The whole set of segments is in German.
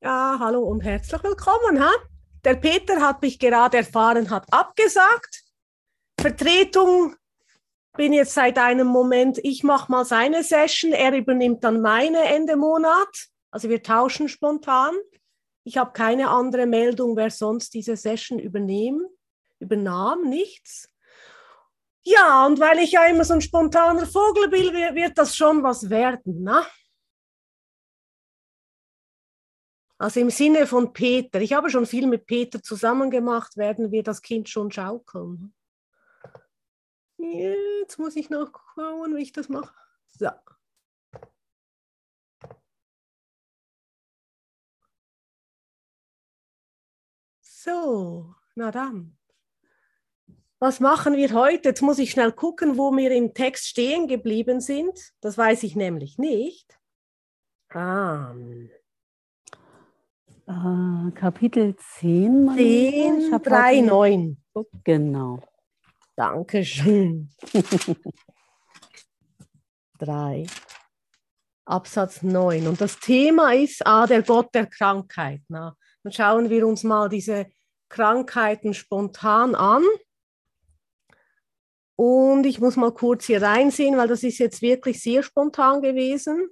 Ja, hallo und herzlich willkommen. Ha? Der Peter hat mich gerade erfahren, hat abgesagt. Vertretung bin jetzt seit einem Moment, ich mache mal seine Session, er übernimmt dann meine Ende Monat. Also wir tauschen spontan. Ich habe keine andere Meldung, wer sonst diese Session übernehmen, übernahm, nichts. Ja, und weil ich ja immer so ein spontaner Vogel bin, wird das schon was werden. Ne? Also im Sinne von Peter. Ich habe schon viel mit Peter zusammen gemacht, werden wir das Kind schon schaukeln. Jetzt muss ich noch schauen, wie ich das mache. So. So, na dann. Was machen wir heute? Jetzt muss ich schnell gucken, wo wir im Text stehen geblieben sind. Das weiß ich nämlich nicht. Ah. Äh, Kapitel 10. 10, 3, 9. Genau. Dankeschön. 3. Absatz 9. Und das Thema ist ah, der Gott der Krankheit. Na, dann schauen wir uns mal diese Krankheiten spontan an. Und ich muss mal kurz hier reinsehen, weil das ist jetzt wirklich sehr spontan gewesen.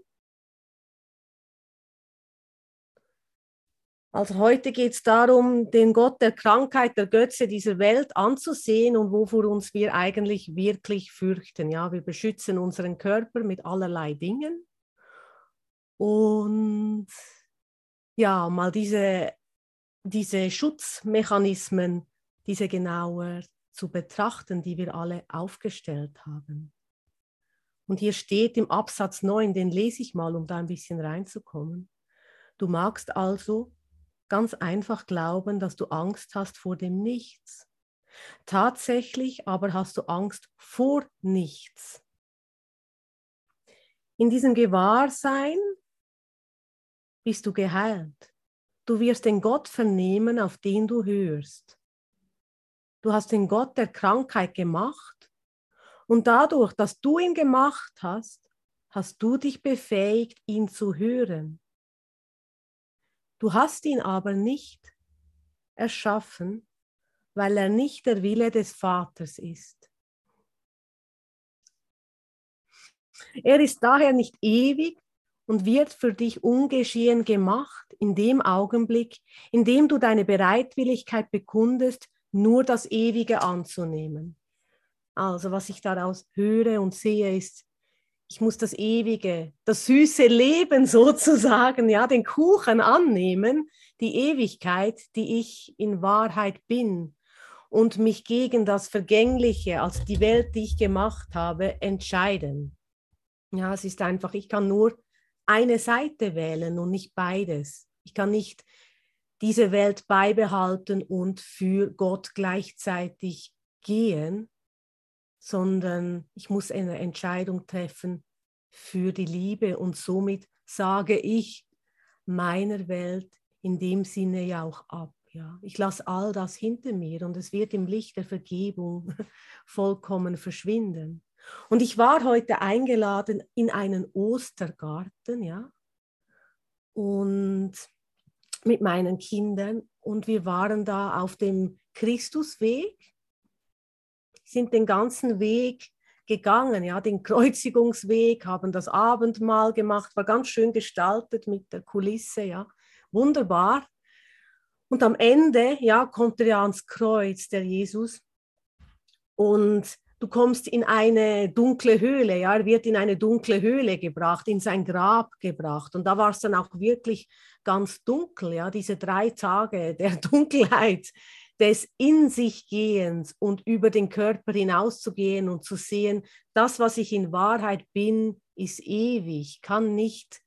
Also heute geht es darum, den Gott der Krankheit, der Götze dieser Welt anzusehen und wovor uns wir eigentlich wirklich fürchten. Ja, wir beschützen unseren Körper mit allerlei Dingen. Und ja, mal diese, diese Schutzmechanismen, diese genauer zu betrachten, die wir alle aufgestellt haben. Und hier steht im Absatz 9, den lese ich mal, um da ein bisschen reinzukommen. Du magst also ganz einfach glauben, dass du Angst hast vor dem Nichts. Tatsächlich aber hast du Angst vor nichts. In diesem Gewahrsein bist du geheilt. Du wirst den Gott vernehmen, auf den du hörst. Du hast den Gott der Krankheit gemacht und dadurch, dass du ihn gemacht hast, hast du dich befähigt, ihn zu hören. Du hast ihn aber nicht erschaffen, weil er nicht der Wille des Vaters ist. Er ist daher nicht ewig und wird für dich ungeschehen gemacht in dem Augenblick, in dem du deine Bereitwilligkeit bekundest, nur das Ewige anzunehmen. Also was ich daraus höre und sehe, ist, ich muss das ewige, das süße Leben sozusagen, ja, den Kuchen annehmen, die Ewigkeit, die ich in Wahrheit bin und mich gegen das Vergängliche, also die Welt, die ich gemacht habe, entscheiden. Ja, es ist einfach, ich kann nur eine Seite wählen und nicht beides. Ich kann nicht diese Welt beibehalten und für Gott gleichzeitig gehen, sondern ich muss eine Entscheidung treffen für die Liebe und somit sage ich meiner Welt in dem Sinne ja auch ab. Ja. Ich lasse all das hinter mir und es wird im Licht der Vergebung vollkommen verschwinden. Und ich war heute eingeladen in einen Ostergarten, ja, und mit meinen Kindern und wir waren da auf dem Christusweg sind den ganzen Weg gegangen, ja, den Kreuzigungsweg, haben das Abendmahl gemacht, war ganz schön gestaltet mit der Kulisse, ja, wunderbar. Und am Ende, ja, kommt er ja ans Kreuz, der Jesus. Und du kommst in eine dunkle Höhle, ja, er wird in eine dunkle Höhle gebracht, in sein Grab gebracht. Und da war es dann auch wirklich ganz dunkel, ja, diese drei Tage der Dunkelheit, des In sich Gehens und über den Körper hinauszugehen und zu sehen, das, was ich in Wahrheit bin, ist ewig, kann nicht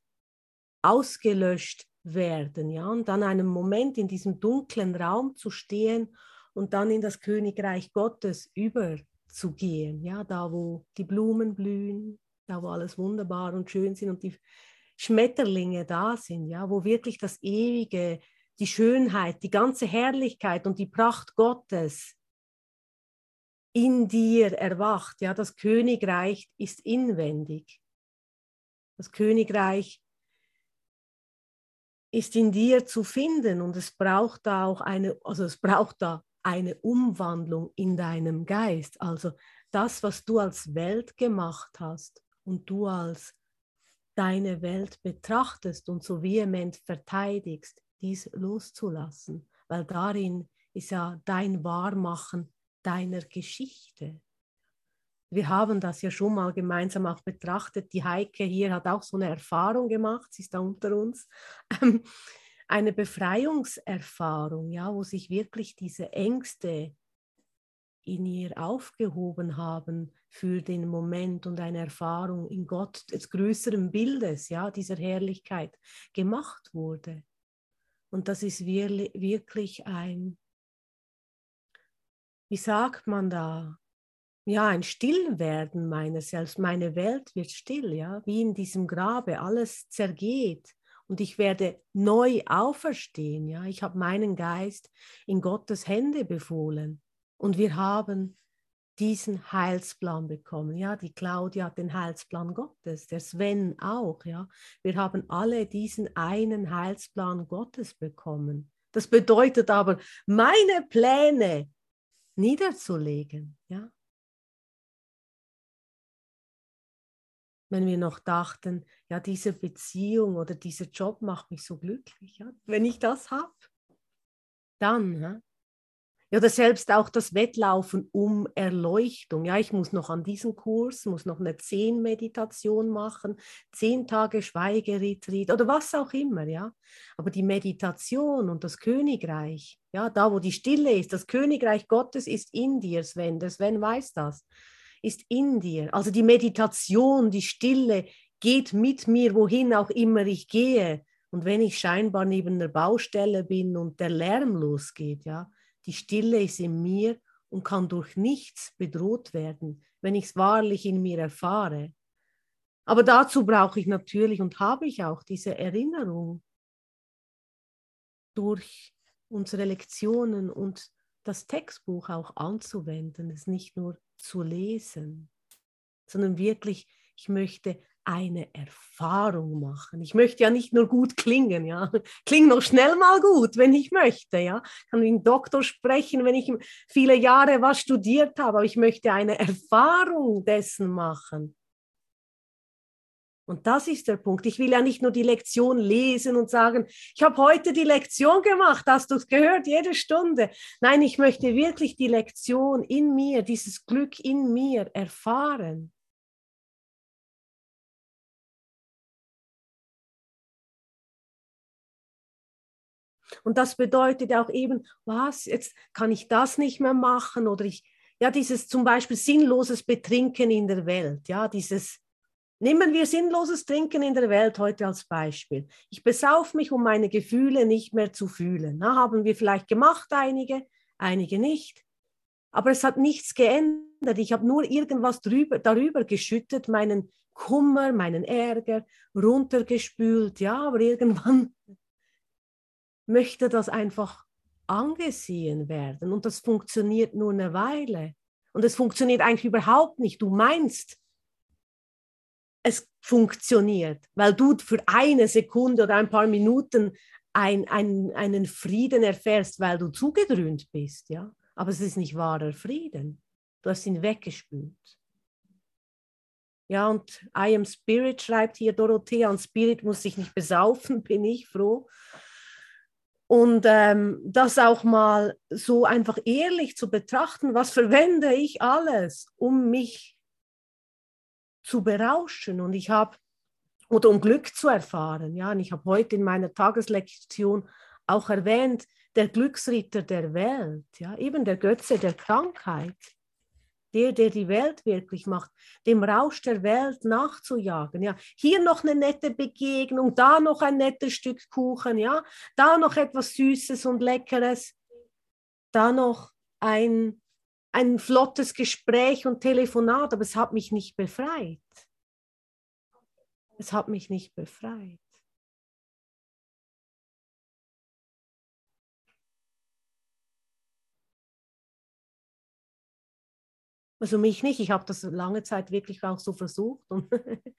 ausgelöscht werden. Ja? Und dann einen Moment in diesem dunklen Raum zu stehen und dann in das Königreich Gottes überzugehen. Ja? Da, wo die Blumen blühen, da, wo alles wunderbar und schön sind und die Schmetterlinge da sind, ja? wo wirklich das Ewige die Schönheit, die ganze Herrlichkeit und die Pracht Gottes in dir erwacht. Ja, das Königreich ist inwendig. Das Königreich ist in dir zu finden und es braucht da auch eine, also es braucht da eine Umwandlung in deinem Geist. Also das, was du als Welt gemacht hast und du als deine Welt betrachtest und so vehement verteidigst, dies loszulassen, weil darin ist ja dein Wahrmachen deiner Geschichte. Wir haben das ja schon mal gemeinsam auch betrachtet. Die Heike hier hat auch so eine Erfahrung gemacht, sie ist da unter uns. Eine Befreiungserfahrung, ja, wo sich wirklich diese Ängste in ihr aufgehoben haben für den Moment und eine Erfahrung in Gott des größeren Bildes, ja, dieser Herrlichkeit gemacht wurde. Und das ist wirklich ein, wie sagt man da, ja, ein Stillwerden meiner selbst. Meine Welt wird still, ja, wie in diesem Grabe, alles zergeht und ich werde neu auferstehen, ja. Ich habe meinen Geist in Gottes Hände befohlen und wir haben diesen Heilsplan bekommen. Ja, die Claudia hat den Heilsplan Gottes, der Sven auch. Ja, wir haben alle diesen einen Heilsplan Gottes bekommen. Das bedeutet aber, meine Pläne niederzulegen. Ja, wenn wir noch dachten, ja, diese Beziehung oder dieser Job macht mich so glücklich, ja, wenn ich das habe, dann, oder selbst auch das Wettlaufen um Erleuchtung. Ja, ich muss noch an diesen Kurs, muss noch eine Zehn-Meditation machen, zehn Tage Schweigeretreat oder was auch immer. Ja, aber die Meditation und das Königreich, ja, da wo die Stille ist, das Königreich Gottes ist in dir, Sven. Der Sven weiß das, ist in dir. Also die Meditation, die Stille geht mit mir, wohin auch immer ich gehe. Und wenn ich scheinbar neben einer Baustelle bin und der Lärm losgeht, ja, die Stille ist in mir und kann durch nichts bedroht werden, wenn ich es wahrlich in mir erfahre. Aber dazu brauche ich natürlich und habe ich auch diese Erinnerung durch unsere Lektionen und das Textbuch auch anzuwenden, es nicht nur zu lesen, sondern wirklich, ich möchte eine Erfahrung machen. Ich möchte ja nicht nur gut klingen, ja. Klinge noch schnell mal gut, wenn ich möchte, ja. Kann wie ein Doktor sprechen, wenn ich viele Jahre was studiert habe, aber ich möchte eine Erfahrung dessen machen. Und das ist der Punkt. Ich will ja nicht nur die Lektion lesen und sagen, ich habe heute die Lektion gemacht, hast du es gehört, jede Stunde. Nein, ich möchte wirklich die Lektion in mir, dieses Glück in mir erfahren. Und das bedeutet auch eben, was, jetzt kann ich das nicht mehr machen oder ich, ja, dieses zum Beispiel sinnloses Betrinken in der Welt, ja, dieses, nehmen wir sinnloses Trinken in der Welt heute als Beispiel. Ich besauf mich, um meine Gefühle nicht mehr zu fühlen. Na, haben wir vielleicht gemacht, einige, einige nicht. Aber es hat nichts geändert. Ich habe nur irgendwas drüber, darüber geschüttet, meinen Kummer, meinen Ärger runtergespült. Ja, aber irgendwann möchte das einfach angesehen werden. Und das funktioniert nur eine Weile. Und es funktioniert eigentlich überhaupt nicht. Du meinst, es funktioniert, weil du für eine Sekunde oder ein paar Minuten ein, ein, einen Frieden erfährst, weil du zugedröhnt bist. Ja? Aber es ist nicht wahrer Frieden. Du hast ihn weggespült. Ja, und I am Spirit schreibt hier Dorothea, und Spirit muss sich nicht besaufen, bin ich froh. Und ähm, das auch mal so einfach ehrlich zu betrachten, was verwende ich alles, um mich zu berauschen. Und ich habe, oder um Glück zu erfahren. Ja, und ich habe heute in meiner Tageslektion auch erwähnt, der Glücksritter der Welt, ja, eben der Götze der Krankheit der, der die Welt wirklich macht, dem Rausch der Welt nachzujagen. Ja, hier noch eine nette Begegnung, da noch ein nettes Stück Kuchen, ja, da noch etwas Süßes und Leckeres, da noch ein, ein flottes Gespräch und Telefonat, aber es hat mich nicht befreit. Es hat mich nicht befreit. Also mich nicht. Ich habe das lange Zeit wirklich auch so versucht und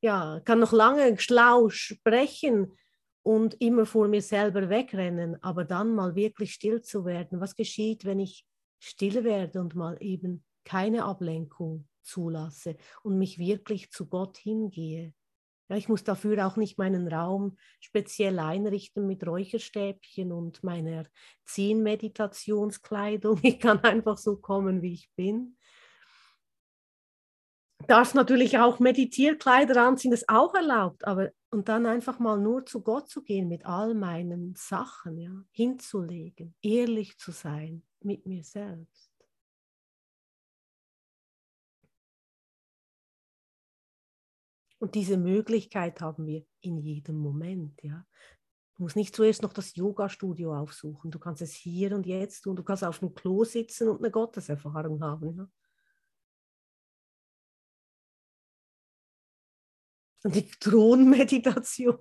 ja, kann noch lange schlau sprechen und immer vor mir selber wegrennen, aber dann mal wirklich still zu werden. Was geschieht, wenn ich still werde und mal eben keine Ablenkung zulasse und mich wirklich zu Gott hingehe? Ja, ich muss dafür auch nicht meinen Raum speziell einrichten mit Räucherstäbchen und meiner Zehn-Meditationskleidung. Ich kann einfach so kommen, wie ich bin. Darf natürlich auch Meditierkleider anziehen, das ist auch erlaubt, aber und dann einfach mal nur zu Gott zu gehen mit all meinen Sachen, ja, hinzulegen, ehrlich zu sein mit mir selbst. Und diese Möglichkeit haben wir in jedem Moment. Ja. Du musst nicht zuerst noch das Yoga-Studio aufsuchen. Du kannst es hier und jetzt tun. Du kannst auf dem Klo sitzen und eine Gotteserfahrung haben. Ja. Die Thronmeditation.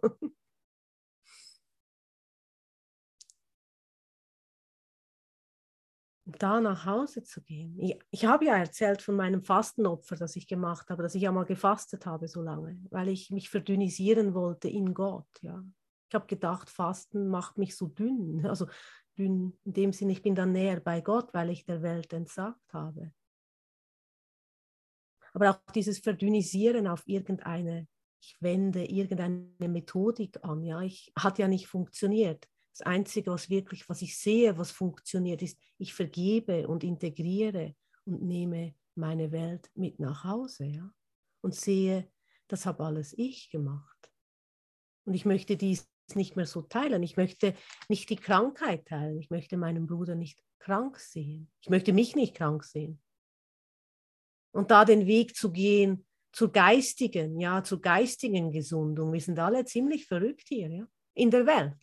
da nach Hause zu gehen. Ich, ich habe ja erzählt von meinem Fastenopfer, das ich gemacht habe, dass ich ja mal gefastet habe so lange, weil ich mich verdünnisieren wollte in Gott. Ja. Ich habe gedacht, Fasten macht mich so dünn. Also dünn in dem Sinne, ich bin dann näher bei Gott, weil ich der Welt entsagt habe. Aber auch dieses Verdünnisieren auf irgendeine, ich wende irgendeine Methodik an, ja, ich, hat ja nicht funktioniert. Das Einzige, was wirklich, was ich sehe, was funktioniert, ist, ich vergebe und integriere und nehme meine Welt mit nach Hause, ja, und sehe, das habe alles ich gemacht. Und ich möchte dies nicht mehr so teilen. Ich möchte nicht die Krankheit teilen. Ich möchte meinen Bruder nicht krank sehen. Ich möchte mich nicht krank sehen. Und da den Weg zu gehen zur geistigen, ja, zur geistigen Gesundung. Wir sind alle ziemlich verrückt hier, ja, in der Welt.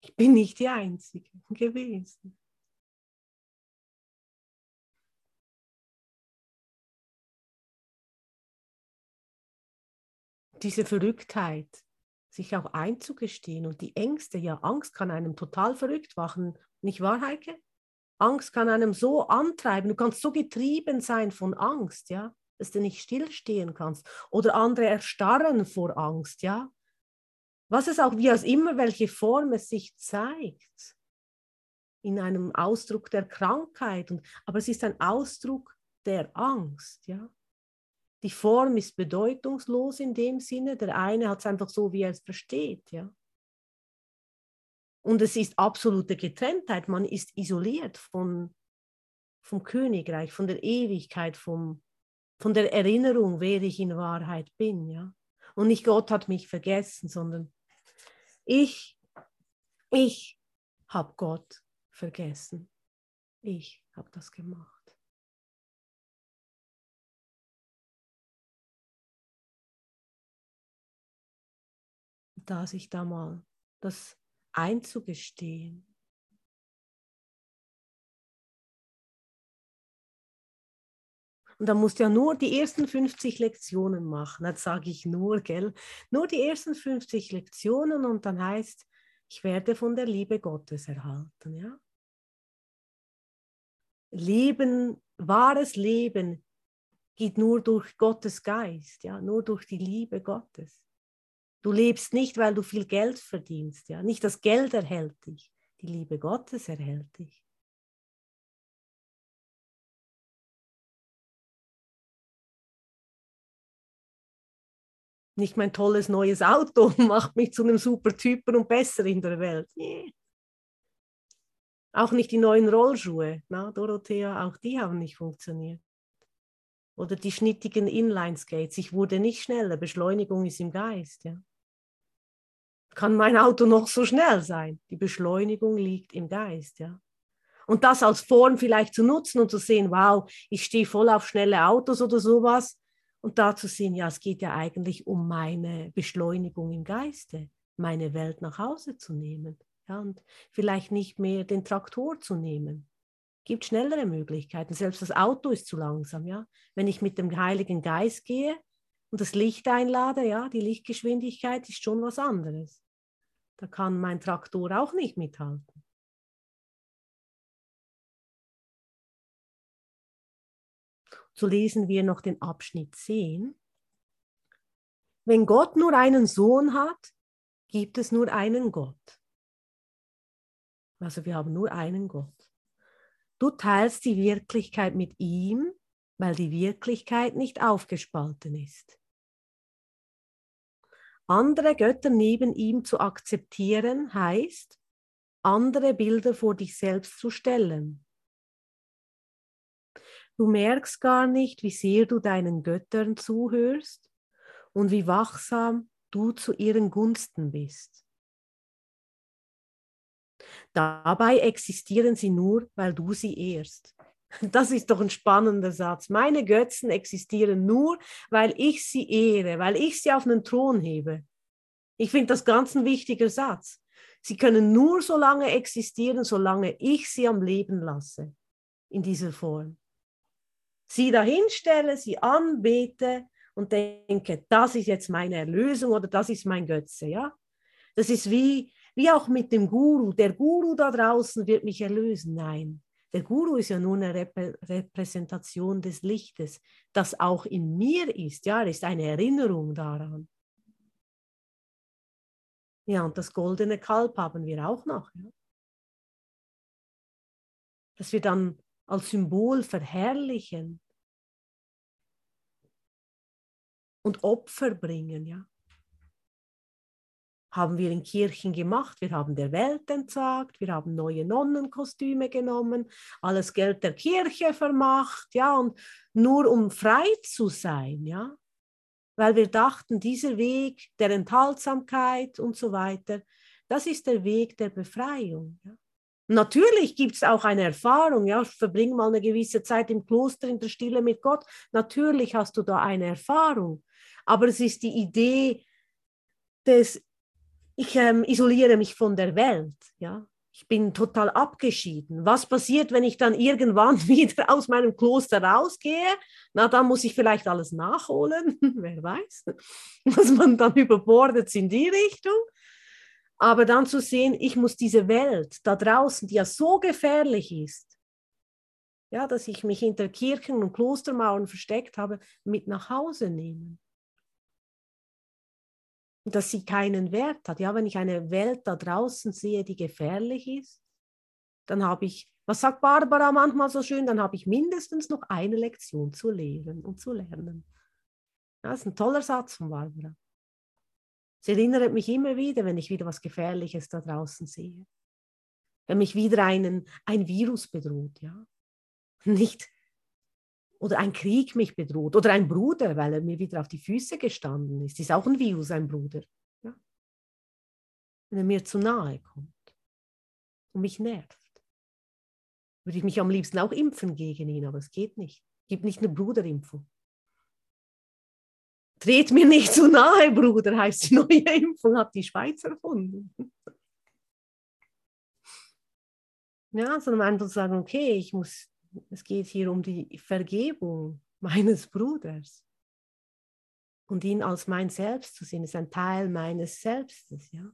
Ich bin nicht die Einzige gewesen. Diese Verrücktheit, sich auch einzugestehen und die Ängste, ja, Angst kann einem total verrückt machen, nicht wahr, Heike? Angst kann einem so antreiben, du kannst so getrieben sein von Angst, ja, dass du nicht stillstehen kannst. Oder andere erstarren vor Angst, ja was es auch wie aus immer welche Form es sich zeigt, in einem Ausdruck der Krankheit, und, aber es ist ein Ausdruck der Angst, ja. Die Form ist bedeutungslos in dem Sinne, der eine hat es einfach so, wie er es versteht, ja. Und es ist absolute Getrenntheit, man ist isoliert von, vom Königreich, von der Ewigkeit, vom, von der Erinnerung, wer ich in Wahrheit bin, ja. Und nicht Gott hat mich vergessen, sondern ich, ich habe Gott vergessen. Ich habe das gemacht. Da sich da mal das einzugestehen. Und dann musst du ja nur die ersten 50 Lektionen machen. Jetzt sage ich nur, gell? Nur die ersten 50 Lektionen und dann heißt, ich werde von der Liebe Gottes erhalten. Ja? Leben, wahres Leben geht nur durch Gottes Geist, ja, nur durch die Liebe Gottes. Du lebst nicht, weil du viel Geld verdienst, ja. Nicht das Geld erhält dich, die Liebe Gottes erhält dich. Nicht mein tolles neues Auto macht mich zu einem super Typen und besser in der Welt. Nee. Auch nicht die neuen Rollschuhe, na, Dorothea, auch die haben nicht funktioniert. Oder die schnittigen Inline-Skates. Ich wurde nicht schneller, Beschleunigung ist im Geist. Ja. Kann mein Auto noch so schnell sein? Die Beschleunigung liegt im Geist. Ja. Und das als Form vielleicht zu nutzen und zu sehen, wow, ich stehe voll auf schnelle Autos oder sowas und da zu sehen, ja, es geht ja eigentlich um meine Beschleunigung im Geiste, meine Welt nach Hause zu nehmen. Ja, und vielleicht nicht mehr den Traktor zu nehmen. Gibt schnellere Möglichkeiten. Selbst das Auto ist zu langsam. Ja? Wenn ich mit dem Heiligen Geist gehe und das Licht einlade, ja, die Lichtgeschwindigkeit ist schon was anderes. Da kann mein Traktor auch nicht mithalten. So lesen wir noch den Abschnitt 10. Wenn Gott nur einen Sohn hat, gibt es nur einen Gott. Also wir haben nur einen Gott. Du teilst die Wirklichkeit mit ihm, weil die Wirklichkeit nicht aufgespalten ist. Andere Götter neben ihm zu akzeptieren heißt, andere Bilder vor dich selbst zu stellen. Du merkst gar nicht, wie sehr du deinen Göttern zuhörst und wie wachsam du zu ihren Gunsten bist. Dabei existieren sie nur, weil du sie ehrst. Das ist doch ein spannender Satz. Meine Götzen existieren nur, weil ich sie ehre, weil ich sie auf einen Thron hebe. Ich finde das ganz ein wichtiger Satz. Sie können nur so lange existieren, solange ich sie am Leben lasse, in dieser Form. Sie dahinstelle, sie anbete und denke, das ist jetzt meine Erlösung oder das ist mein Götze, ja? Das ist wie, wie auch mit dem Guru. Der Guru da draußen wird mich erlösen. Nein, der Guru ist ja nur eine Rep Repräsentation des Lichtes, das auch in mir ist. Ja, er ist eine Erinnerung daran. Ja, und das goldene Kalb haben wir auch noch. Ja? Dass wir dann als Symbol verherrlichen und Opfer bringen, ja haben wir in Kirchen gemacht. Wir haben der Welt entsagt, wir haben neue Nonnenkostüme genommen, alles Geld der Kirche vermacht, ja, und nur um frei zu sein, ja, weil wir dachten, dieser Weg der Enthaltsamkeit und so weiter, das ist der Weg der Befreiung. Ja. Natürlich gibt es auch eine Erfahrung, ja, verbring mal eine gewisse Zeit im Kloster in der Stille mit Gott. Natürlich hast du da eine Erfahrung, aber es ist die Idee des ich ähm, isoliere mich von der Welt, ja. Ich bin total abgeschieden. Was passiert, wenn ich dann irgendwann wieder aus meinem Kloster rausgehe? Na, dann muss ich vielleicht alles nachholen, wer weiß. Dass man dann überbordet in die Richtung. Aber dann zu sehen, ich muss diese Welt da draußen, die ja so gefährlich ist, ja, dass ich mich hinter Kirchen und Klostermauern versteckt habe, mit nach Hause nehmen dass sie keinen Wert hat. Ja, wenn ich eine Welt da draußen sehe, die gefährlich ist, dann habe ich, was sagt Barbara manchmal so schön, dann habe ich mindestens noch eine Lektion zu lehren und zu lernen. Das ist ein toller Satz von Barbara. Es erinnert mich immer wieder, wenn ich wieder was Gefährliches da draußen sehe. Wenn mich wieder einen, ein Virus bedroht, ja. Nicht oder ein Krieg mich bedroht oder ein Bruder, weil er mir wieder auf die Füße gestanden ist, ist auch ein Virus, ein Bruder. Ja? Wenn er mir zu nahe kommt und mich nervt, würde ich mich am liebsten auch impfen gegen ihn, aber es geht nicht. Es gibt nicht eine Bruderimpfung. Dreht mir nicht zu nahe, Bruder, heißt die neue Impfung, hat die Schweiz erfunden. Ja, sondern einfach sagen, okay, ich muss es geht hier um die Vergebung meines Bruders. Und ihn als mein Selbst zu sehen, ist ein Teil meines Selbstes. Ja?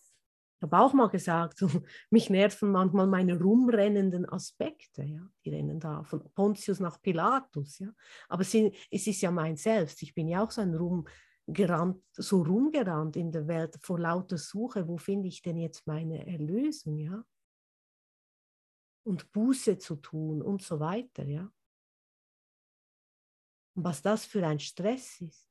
Ich habe auch mal gesagt, mich nerven manchmal meine rumrennenden Aspekte. Ja? Die rennen da von Pontius nach Pilatus. Ja? Aber es ist ja mein Selbst. Ich bin ja auch so ein rumgerannt, so rumgerannt in der Welt vor lauter Suche. Wo finde ich denn jetzt meine Erlösung? Ja? Und Buße zu tun und so weiter, ja. Und was das für ein Stress ist.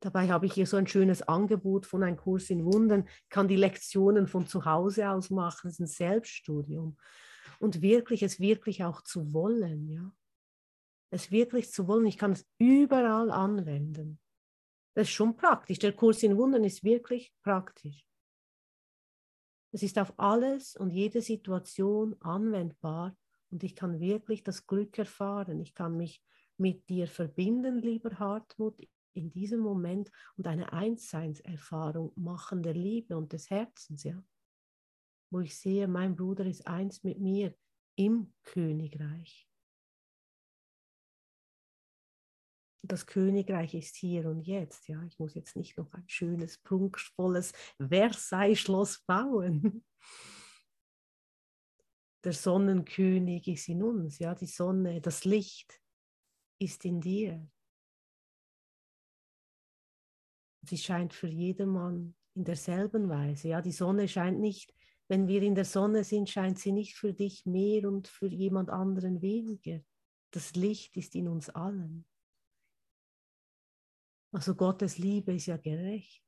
Dabei habe ich hier so ein schönes Angebot von einem Kurs in Wundern, ich kann die Lektionen von zu Hause aus machen, es ist ein Selbststudium. Und wirklich, es wirklich auch zu wollen, ja. Es wirklich zu wollen, ich kann es überall anwenden. Das ist schon praktisch. Der Kurs in Wundern ist wirklich praktisch. Es ist auf alles und jede Situation anwendbar und ich kann wirklich das Glück erfahren. Ich kann mich mit dir verbinden, lieber Hartmut, in diesem Moment und eine Einsseinserfahrung machen der Liebe und des Herzens, ja. Wo ich sehe, mein Bruder ist eins mit mir im Königreich. Das Königreich ist hier und jetzt. Ja, ich muss jetzt nicht noch ein schönes, prunkvolles Versailles-Schloss bauen. Der Sonnenkönig ist in uns, ja, die Sonne, das Licht ist in dir. Sie scheint für jedermann in derselben Weise. Ja, die Sonne scheint nicht, wenn wir in der Sonne sind, scheint sie nicht für dich mehr und für jemand anderen weniger. Das Licht ist in uns allen. Also Gottes Liebe ist ja gerecht.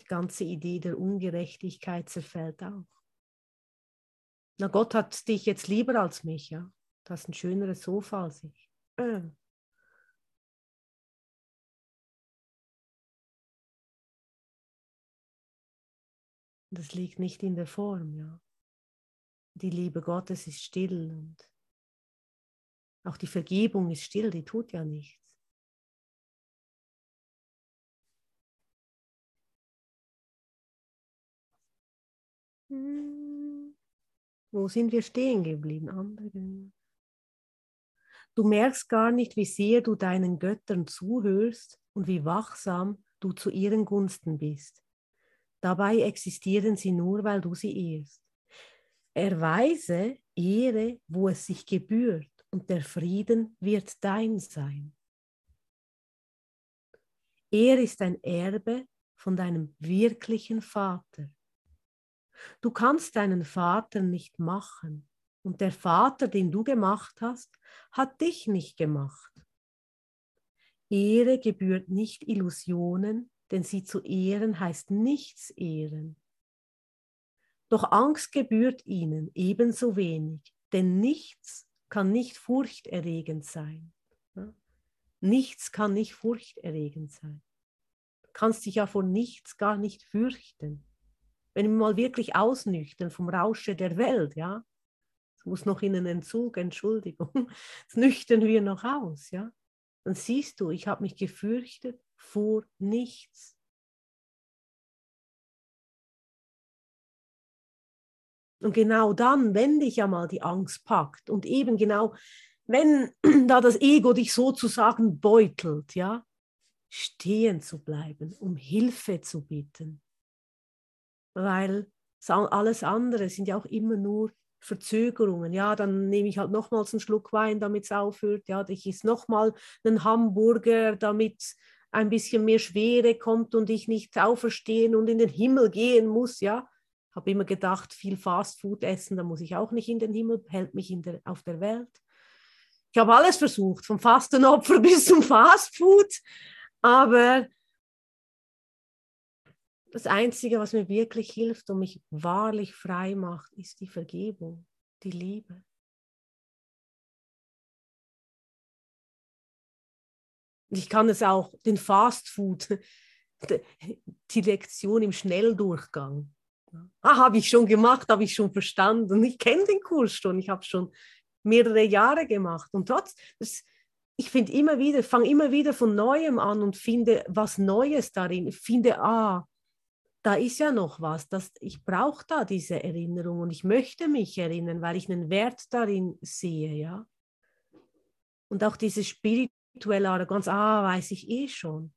Die ganze Idee der Ungerechtigkeit zerfällt auch. Na, Gott hat dich jetzt lieber als mich, ja. Du hast ein schöneres Sofa als ich. Äh. Das liegt nicht in der Form, ja. Die Liebe Gottes ist still und auch die Vergebung ist still, die tut ja nichts. Hm. Wo sind wir stehen geblieben? Andere. Du merkst gar nicht, wie sehr du deinen Göttern zuhörst und wie wachsam du zu ihren Gunsten bist. Dabei existieren sie nur, weil du sie ehrst. Erweise Ehre, wo es sich gebührt, und der Frieden wird dein sein. Er ist ein Erbe von deinem wirklichen Vater. Du kannst deinen Vater nicht machen und der Vater, den du gemacht hast, hat dich nicht gemacht. Ehre gebührt nicht Illusionen, denn sie zu ehren heißt nichts ehren. Doch Angst gebührt ihnen ebenso wenig, denn nichts kann nicht furchterregend sein. Nichts kann nicht furchterregend sein. Du kannst dich ja vor nichts gar nicht fürchten. Wenn wir mal wirklich ausnüchtern vom Rausche der Welt, ja, es muss noch in einen Entzug, Entschuldigung, das nüchtern wir noch aus, ja, dann siehst du, ich habe mich gefürchtet vor nichts. Und genau dann, wenn dich ja mal die Angst packt und eben genau, wenn da das Ego dich sozusagen beutelt, ja, stehen zu bleiben, um Hilfe zu bitten. Weil alles andere sind ja auch immer nur Verzögerungen. Ja, dann nehme ich halt nochmals einen Schluck Wein, damit es aufhört. Ja, ich esse nochmal einen Hamburger, damit ein bisschen mehr Schwere kommt und ich nicht auferstehen und in den Himmel gehen muss. Ja, habe immer gedacht, viel Fastfood essen, da muss ich auch nicht in den Himmel, hält mich in der, auf der Welt. Ich habe alles versucht, vom Fastenopfer bis zum Fastfood, aber das Einzige, was mir wirklich hilft und mich wahrlich frei macht, ist die Vergebung, die Liebe. Ich kann es auch, den Fastfood, die Lektion im Schnelldurchgang. Ah, habe ich schon gemacht, habe ich schon verstanden. Ich kenne den Kurs schon, ich habe schon mehrere Jahre gemacht. Und trotz, das, ich finde immer wieder, fange immer wieder von Neuem an und finde was Neues darin. Ich finde, ah, da ist ja noch was. Das, ich brauche da diese Erinnerung und ich möchte mich erinnern, weil ich einen Wert darin sehe, ja. Und auch diese spirituelle Arroganz, ah, weiß ich eh schon.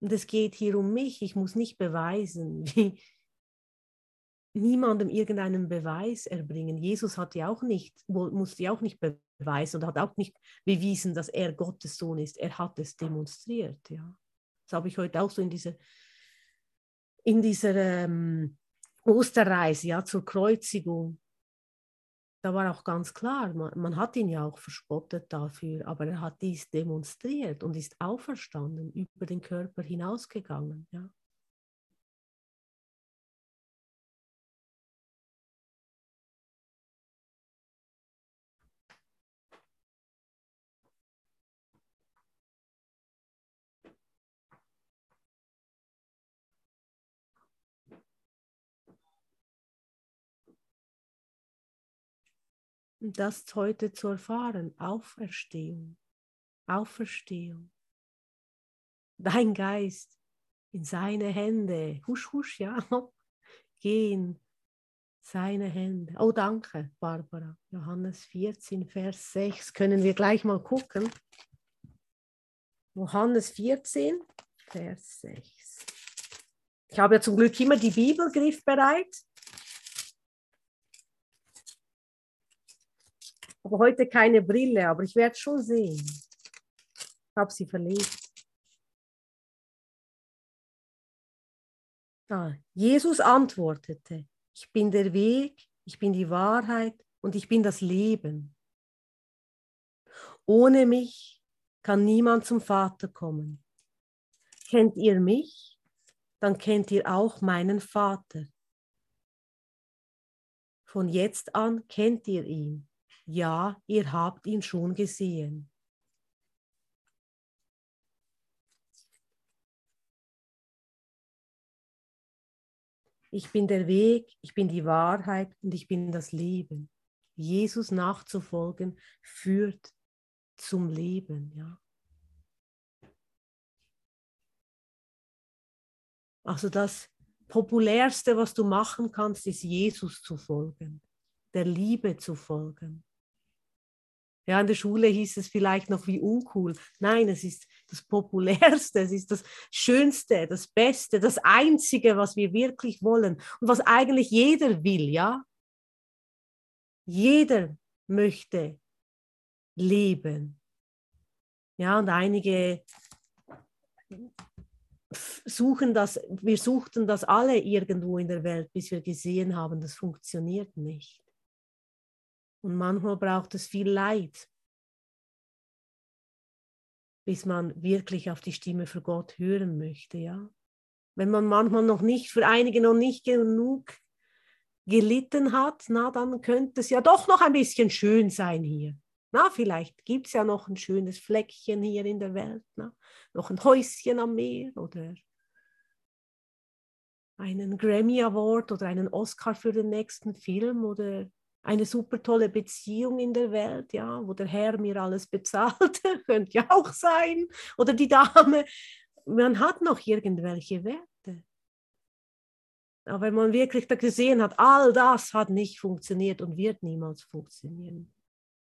Und es geht hier um mich. Ich muss nicht beweisen, wie niemandem irgendeinen Beweis erbringen. Jesus hat ja auch nicht, musste ja auch nicht beweisen und hat auch nicht bewiesen, dass er Gottes Sohn ist. Er hat es demonstriert. Ja. Das habe ich heute auch so in dieser, in dieser ähm, Osterreise ja, zur Kreuzigung da war auch ganz klar, man, man, hat ihn ja auch verspottet dafür, aber er hat dies demonstriert und ist auferstanden, über den Körper hinausgegangen. Ja. Das heute zu erfahren, Auferstehung, Auferstehung. Dein Geist in seine Hände, husch, husch, ja, gehen, seine Hände. Oh, danke, Barbara. Johannes 14, Vers 6, können wir gleich mal gucken. Johannes 14, Vers 6. Ich habe ja zum Glück immer die Bibel griffbereit. Aber heute keine Brille, aber ich werde schon sehen. Ich habe sie verlegt. Ah, Jesus antwortete, ich bin der Weg, ich bin die Wahrheit und ich bin das Leben. Ohne mich kann niemand zum Vater kommen. Kennt ihr mich, dann kennt ihr auch meinen Vater. Von jetzt an kennt ihr ihn. Ja, ihr habt ihn schon gesehen. Ich bin der Weg, ich bin die Wahrheit und ich bin das Leben. Jesus nachzufolgen führt zum Leben, ja. Also das populärste, was du machen kannst, ist Jesus zu folgen, der Liebe zu folgen. Ja, in der Schule hieß es vielleicht noch wie uncool. Nein, es ist das Populärste, es ist das Schönste, das Beste, das Einzige, was wir wirklich wollen und was eigentlich jeder will, ja? Jeder möchte leben. Ja, und einige suchen das, wir suchten das alle irgendwo in der Welt, bis wir gesehen haben, das funktioniert nicht. Und manchmal braucht es viel Leid, bis man wirklich auf die Stimme für Gott hören möchte, ja. Wenn man manchmal noch nicht, für einige noch nicht genug gelitten hat, na, dann könnte es ja doch noch ein bisschen schön sein hier. Na, vielleicht gibt es ja noch ein schönes Fleckchen hier in der Welt, na? noch ein Häuschen am Meer oder einen Grammy Award oder einen Oscar für den nächsten Film oder eine super tolle Beziehung in der Welt, ja, wo der Herr mir alles bezahlt, könnte ja auch sein, oder die Dame. Man hat noch irgendwelche Werte. Aber wenn man wirklich gesehen hat, all das hat nicht funktioniert und wird niemals funktionieren,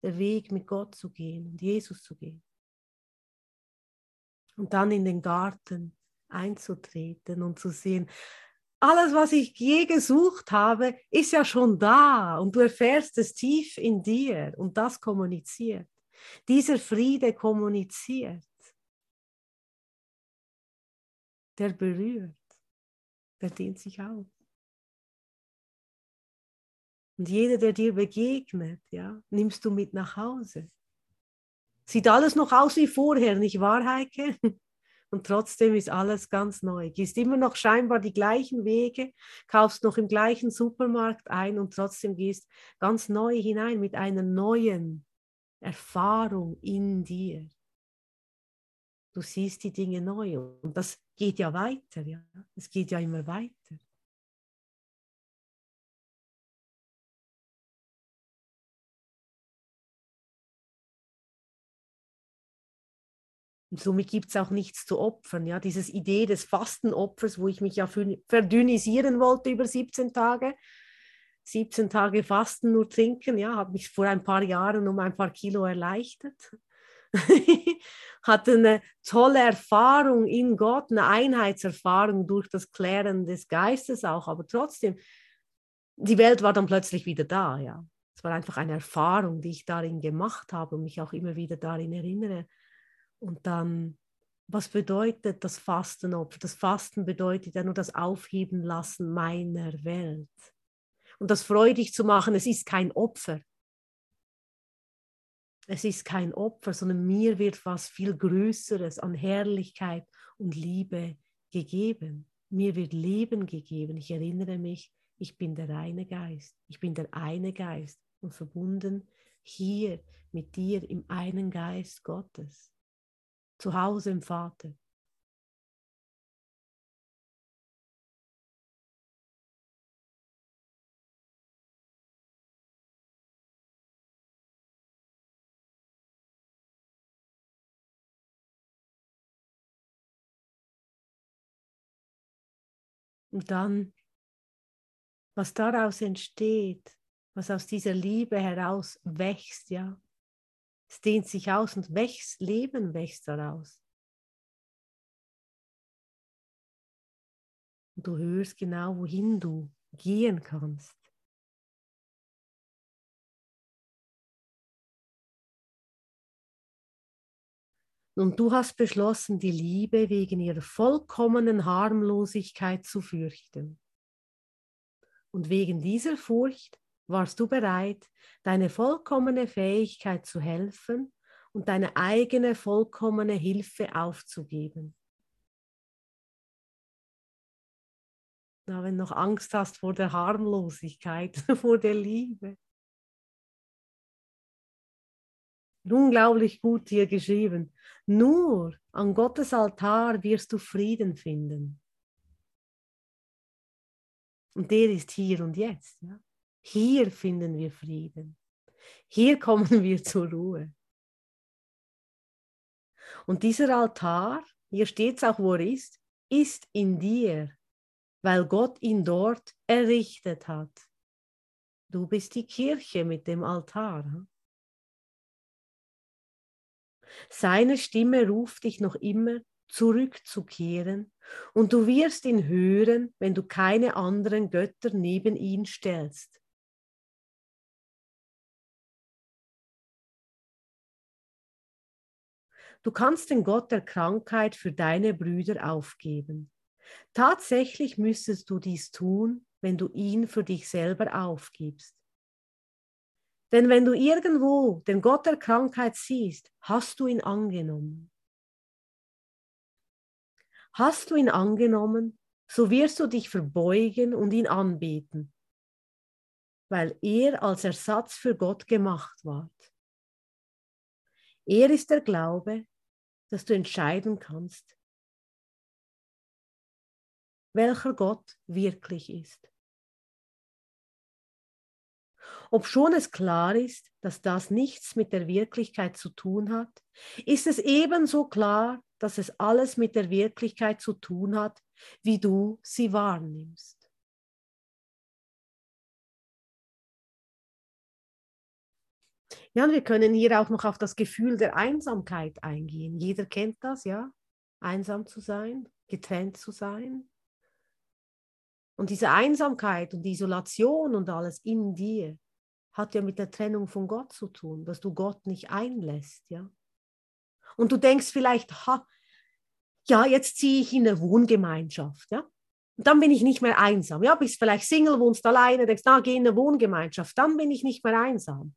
der Weg mit Gott zu gehen und Jesus zu gehen. Und dann in den Garten einzutreten und zu sehen, alles, was ich je gesucht habe, ist ja schon da und du erfährst es tief in dir und das kommuniziert. Dieser Friede kommuniziert. Der berührt, der dehnt sich aus. Und jeder, der dir begegnet, ja, nimmst du mit nach Hause. Sieht alles noch aus wie vorher, nicht wahr, Heike? Und trotzdem ist alles ganz neu. Gehst immer noch scheinbar die gleichen Wege, kaufst noch im gleichen Supermarkt ein und trotzdem gehst ganz neu hinein mit einer neuen Erfahrung in dir. Du siehst die Dinge neu und das geht ja weiter, ja. Es geht ja immer weiter. Somit gibt es auch nichts zu opfern. Ja, dieses Idee des Fastenopfers, wo ich mich ja verdünnisieren wollte über 17 Tage. 17 Tage Fasten nur trinken, ja, habe mich vor ein paar Jahren um ein paar Kilo erleichtert. Hatte eine tolle Erfahrung in Gott, eine Einheitserfahrung durch das Klären des Geistes auch, aber trotzdem, die Welt war dann plötzlich wieder da, ja. Es war einfach eine Erfahrung, die ich darin gemacht habe und mich auch immer wieder darin erinnere und dann, was bedeutet das Fastenopfer? Das Fasten bedeutet ja nur das Aufheben lassen meiner Welt. Und das freudig zu machen, es ist kein Opfer. Es ist kein Opfer, sondern mir wird was viel Größeres an Herrlichkeit und Liebe gegeben. Mir wird Leben gegeben. Ich erinnere mich, ich bin der reine Geist. Ich bin der eine Geist und verbunden hier mit dir im einen Geist Gottes zu Hause im Vater. Und dann, was daraus entsteht, was aus dieser Liebe heraus wächst, ja, es dehnt sich aus und wächst, Leben wächst daraus. und du hörst genau, wohin du gehen kannst. Und du hast beschlossen, die Liebe wegen ihrer vollkommenen Harmlosigkeit zu fürchten. Und wegen dieser Furcht warst du bereit, deine vollkommene Fähigkeit zu helfen und deine eigene vollkommene Hilfe aufzugeben. Na, wenn du noch Angst hast vor der Harmlosigkeit, vor der Liebe. Unglaublich gut hier geschrieben. Nur an Gottes Altar wirst du Frieden finden. Und der ist hier und jetzt. Ja? Hier finden wir Frieden. Hier kommen wir zur Ruhe. Und dieser Altar, hier steht es auch, wo er ist, ist in dir, weil Gott ihn dort errichtet hat. Du bist die Kirche mit dem Altar. Seine Stimme ruft dich noch immer zurückzukehren und du wirst ihn hören, wenn du keine anderen Götter neben ihn stellst. Du kannst den Gott der Krankheit für deine Brüder aufgeben. Tatsächlich müsstest du dies tun, wenn du ihn für dich selber aufgibst. Denn wenn du irgendwo den Gott der Krankheit siehst, hast du ihn angenommen. Hast du ihn angenommen, so wirst du dich verbeugen und ihn anbeten, weil er als Ersatz für Gott gemacht ward. Er ist der Glaube, dass du entscheiden kannst, welcher Gott wirklich ist. Obschon es klar ist, dass das nichts mit der Wirklichkeit zu tun hat, ist es ebenso klar, dass es alles mit der Wirklichkeit zu tun hat, wie du sie wahrnimmst. Ja, und wir können hier auch noch auf das Gefühl der Einsamkeit eingehen. Jeder kennt das, ja? Einsam zu sein, getrennt zu sein. Und diese Einsamkeit und die Isolation und alles in dir hat ja mit der Trennung von Gott zu tun, dass du Gott nicht einlässt, ja? Und du denkst vielleicht, ha, ja, jetzt ziehe ich in eine Wohngemeinschaft, ja? Und dann bin ich nicht mehr einsam. Ja, bist vielleicht Single, wohnst alleine, denkst, na, geh in eine Wohngemeinschaft, dann bin ich nicht mehr einsam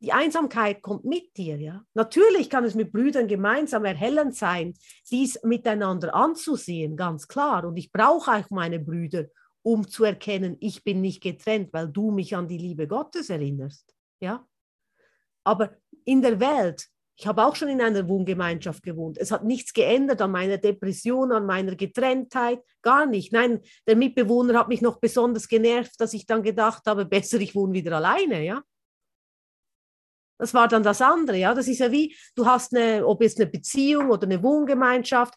die Einsamkeit kommt mit dir, ja. Natürlich kann es mit Brüdern gemeinsam erhellend sein, dies miteinander anzusehen, ganz klar. Und ich brauche auch meine Brüder, um zu erkennen, ich bin nicht getrennt, weil du mich an die Liebe Gottes erinnerst, ja. Aber in der Welt, ich habe auch schon in einer Wohngemeinschaft gewohnt. Es hat nichts geändert an meiner Depression, an meiner Getrenntheit, gar nicht. Nein, der Mitbewohner hat mich noch besonders genervt, dass ich dann gedacht habe, besser, ich wohne wieder alleine, ja. Das war dann das andere, ja. Das ist ja wie, du hast eine, ob jetzt eine Beziehung oder eine Wohngemeinschaft.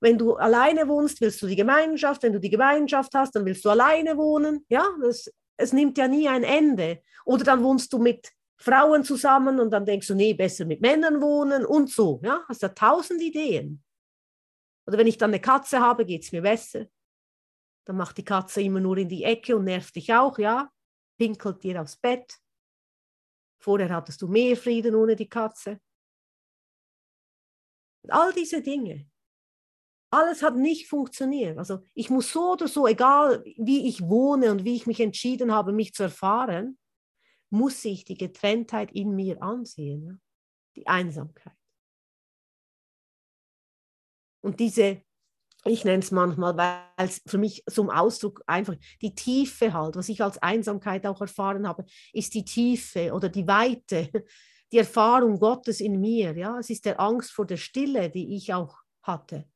Wenn du alleine wohnst, willst du die Gemeinschaft. Wenn du die Gemeinschaft hast, dann willst du alleine wohnen. Ja, das, es nimmt ja nie ein Ende. Oder dann wohnst du mit Frauen zusammen und dann denkst du, nee, besser mit Männern wohnen und so. Ja, hast ja tausend Ideen. Oder wenn ich dann eine Katze habe, geht es mir besser. Dann macht die Katze immer nur in die Ecke und nervt dich auch, ja. Pinkelt dir aufs Bett. Vorher hattest du mehr Frieden ohne die Katze. All diese Dinge. Alles hat nicht funktioniert. Also ich muss so oder so, egal wie ich wohne und wie ich mich entschieden habe, mich zu erfahren, muss ich die Getrenntheit in mir ansehen, die Einsamkeit. Und diese ich nenne es manchmal, weil es für mich zum Ausdruck einfach die Tiefe halt, was ich als Einsamkeit auch erfahren habe, ist die Tiefe oder die Weite, die Erfahrung Gottes in mir. Ja, es ist der Angst vor der Stille, die ich auch hatte.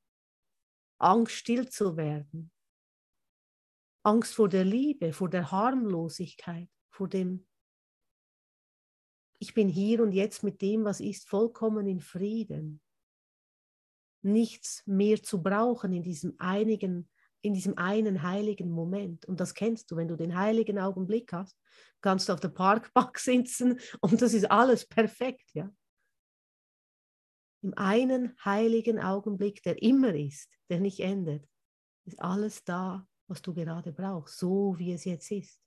Angst, still zu werden. Angst vor der Liebe, vor der Harmlosigkeit, vor dem, ich bin hier und jetzt mit dem, was ist, vollkommen in Frieden nichts mehr zu brauchen in diesem einigen, in diesem einen heiligen Moment. Und das kennst du, wenn du den heiligen Augenblick hast, kannst du auf der Parkbank sitzen und das ist alles perfekt, ja. Im einen heiligen Augenblick, der immer ist, der nicht endet, ist alles da, was du gerade brauchst, so wie es jetzt ist.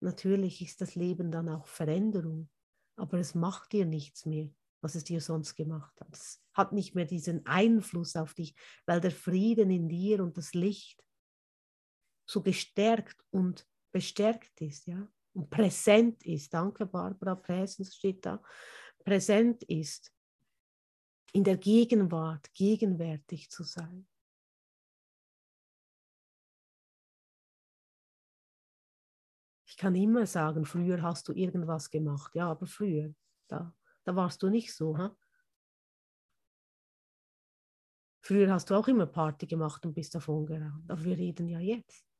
Natürlich ist das Leben dann auch Veränderung, aber es macht dir nichts mehr, was es dir sonst gemacht hat. Es hat nicht mehr diesen Einfluss auf dich, weil der Frieden in dir und das Licht so gestärkt und bestärkt ist, ja, und präsent ist. Danke, Barbara Präsens steht da. Präsent ist, in der Gegenwart, gegenwärtig zu sein. Ich kann immer sagen, früher hast du irgendwas gemacht. Ja, aber früher, da, da warst du nicht so. Ha? Früher hast du auch immer Party gemacht und bist davon gerannt. Aber wir reden ja jetzt.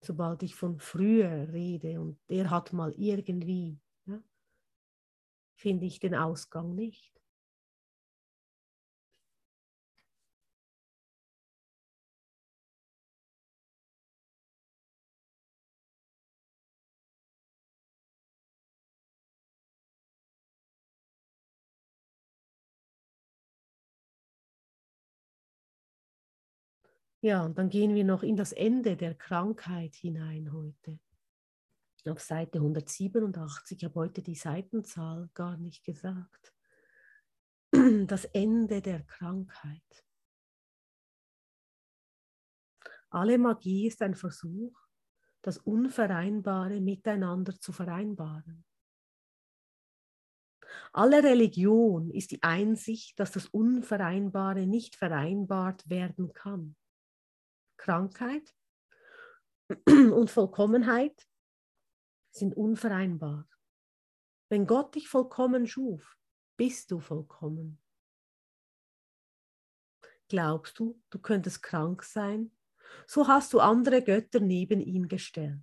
sobald ich von früher rede und der hat mal irgendwie, ja, finde ich den Ausgang nicht. Ja, und dann gehen wir noch in das Ende der Krankheit hinein heute. Auf Seite 187, ich habe heute die Seitenzahl gar nicht gesagt. Das Ende der Krankheit. Alle Magie ist ein Versuch, das Unvereinbare miteinander zu vereinbaren. Alle Religion ist die Einsicht, dass das Unvereinbare nicht vereinbart werden kann. Krankheit und Vollkommenheit sind unvereinbar. Wenn Gott dich vollkommen schuf, bist du vollkommen. Glaubst du, du könntest krank sein? So hast du andere Götter neben ihn gestellt.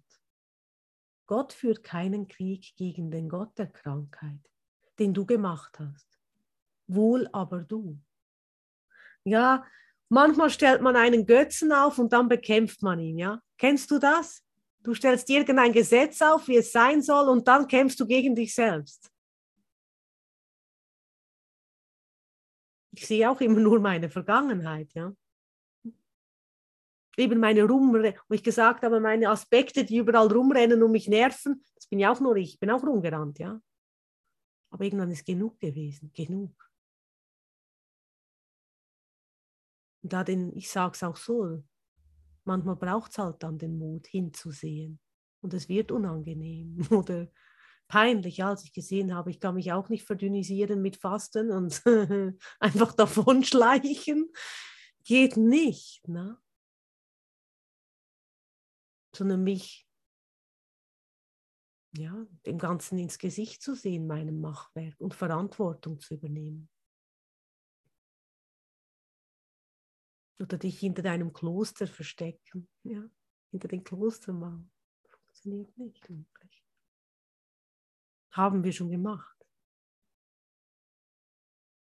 Gott führt keinen Krieg gegen den Gott der Krankheit, den du gemacht hast. Wohl aber du. Ja, Manchmal stellt man einen Götzen auf und dann bekämpft man ihn, ja? Kennst du das? Du stellst irgendein Gesetz auf, wie es sein soll, und dann kämpfst du gegen dich selbst. Ich sehe auch immer nur meine Vergangenheit, ja. Eben meine Rumre, wo ich gesagt habe, meine Aspekte, die überall rumrennen und mich nerven, das bin ja auch nur ich, ich bin auch rumgerannt, ja. Aber irgendwann ist genug gewesen, genug. Da den, ich sage es auch so, manchmal braucht es halt dann den Mut hinzusehen. Und es wird unangenehm oder peinlich, als ich gesehen habe, ich kann mich auch nicht verdünnisieren mit Fasten und einfach davon schleichen. Geht nicht. Ne? Sondern mich ja, dem Ganzen ins Gesicht zu sehen, meinem Machwerk und Verantwortung zu übernehmen. Oder dich hinter deinem Kloster verstecken. Ja? Hinter den Klostermauern. Funktioniert nicht wirklich. Haben wir schon gemacht.